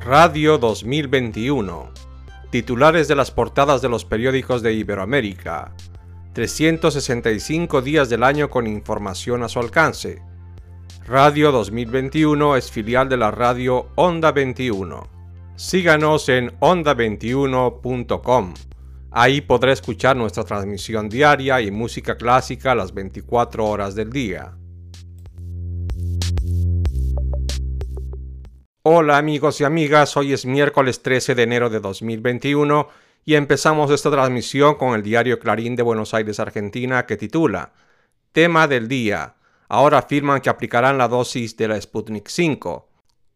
Radio 2021. Titulares de las portadas de los periódicos de Iberoamérica. 365 días del año con información a su alcance. Radio 2021 es filial de la radio Onda 21. Síganos en onda21.com. Ahí podrá escuchar nuestra transmisión diaria y música clásica las 24 horas del día. Hola amigos y amigas, hoy es miércoles 13 de enero de 2021 y empezamos esta transmisión con el diario Clarín de Buenos Aires, Argentina, que titula Tema del día. Ahora afirman que aplicarán la dosis de la Sputnik 5.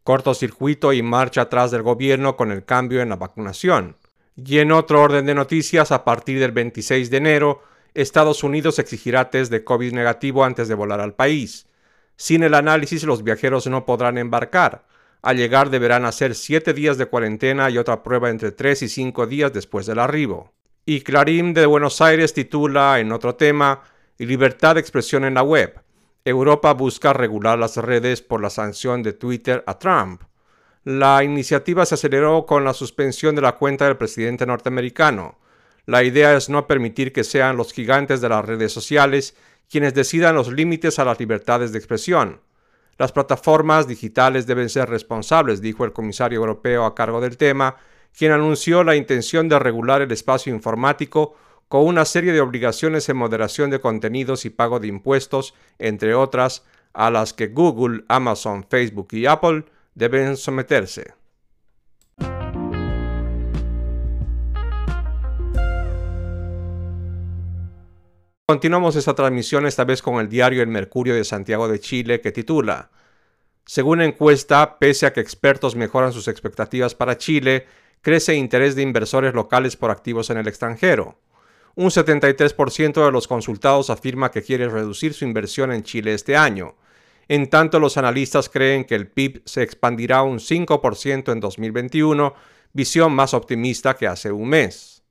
Cortocircuito y marcha atrás del gobierno con el cambio en la vacunación. Y en otro orden de noticias, a partir del 26 de enero, Estados Unidos exigirá test de COVID negativo antes de volar al país. Sin el análisis, los viajeros no podrán embarcar. Al llegar deberán hacer 7 días de cuarentena y otra prueba entre 3 y 5 días después del arribo. Y Clarín de Buenos Aires titula en otro tema Libertad de expresión en la web. Europa busca regular las redes por la sanción de Twitter a Trump. La iniciativa se aceleró con la suspensión de la cuenta del presidente norteamericano. La idea es no permitir que sean los gigantes de las redes sociales quienes decidan los límites a las libertades de expresión. Las plataformas digitales deben ser responsables, dijo el comisario europeo a cargo del tema, quien anunció la intención de regular el espacio informático con una serie de obligaciones en moderación de contenidos y pago de impuestos, entre otras, a las que Google, Amazon, Facebook y Apple deben someterse. Continuamos esta transmisión esta vez con el diario El Mercurio de Santiago de Chile que titula Según encuesta, pese a que expertos mejoran sus expectativas para Chile, crece interés de inversores locales por activos en el extranjero. Un 73% de los consultados afirma que quiere reducir su inversión en Chile este año. En tanto, los analistas creen que el PIB se expandirá un 5% en 2021, visión más optimista que hace un mes.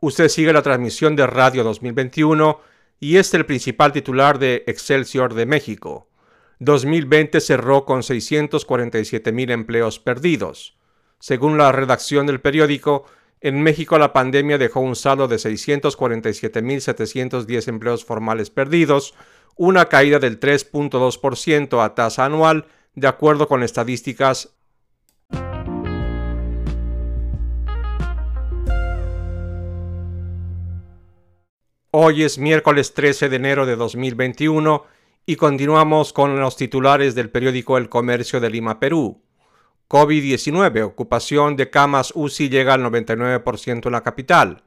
Usted sigue la transmisión de Radio 2021 y es el principal titular de Excelsior de México. 2020 cerró con 647 mil empleos perdidos. Según la redacción del periódico, en México la pandemia dejó un saldo de 647.710 empleos formales perdidos, una caída del 3.2% a tasa anual, de acuerdo con estadísticas Hoy es miércoles 13 de enero de 2021 y continuamos con los titulares del periódico El Comercio de Lima, Perú. COVID-19, ocupación de camas UCI llega al 99% en la capital.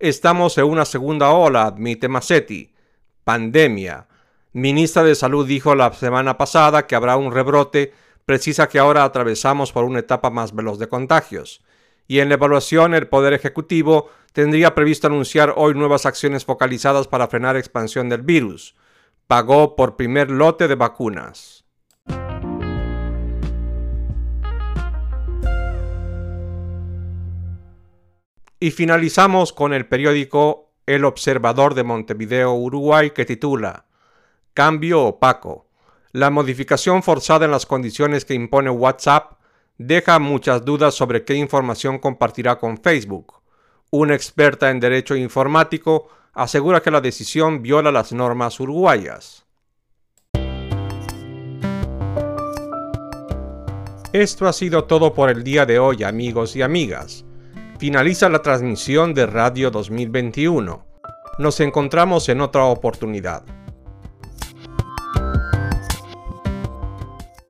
Estamos en una segunda ola, admite Massetti. Pandemia. Ministra de Salud dijo la semana pasada que habrá un rebrote, precisa que ahora atravesamos por una etapa más veloz de contagios y en la evaluación el Poder Ejecutivo tendría previsto anunciar hoy nuevas acciones focalizadas para frenar expansión del virus. Pagó por primer lote de vacunas. Y finalizamos con el periódico El Observador de Montevideo, Uruguay, que titula Cambio opaco. La modificación forzada en las condiciones que impone WhatsApp deja muchas dudas sobre qué información compartirá con Facebook. Una experta en derecho informático asegura que la decisión viola las normas uruguayas. Esto ha sido todo por el día de hoy amigos y amigas. Finaliza la transmisión de Radio 2021. Nos encontramos en otra oportunidad.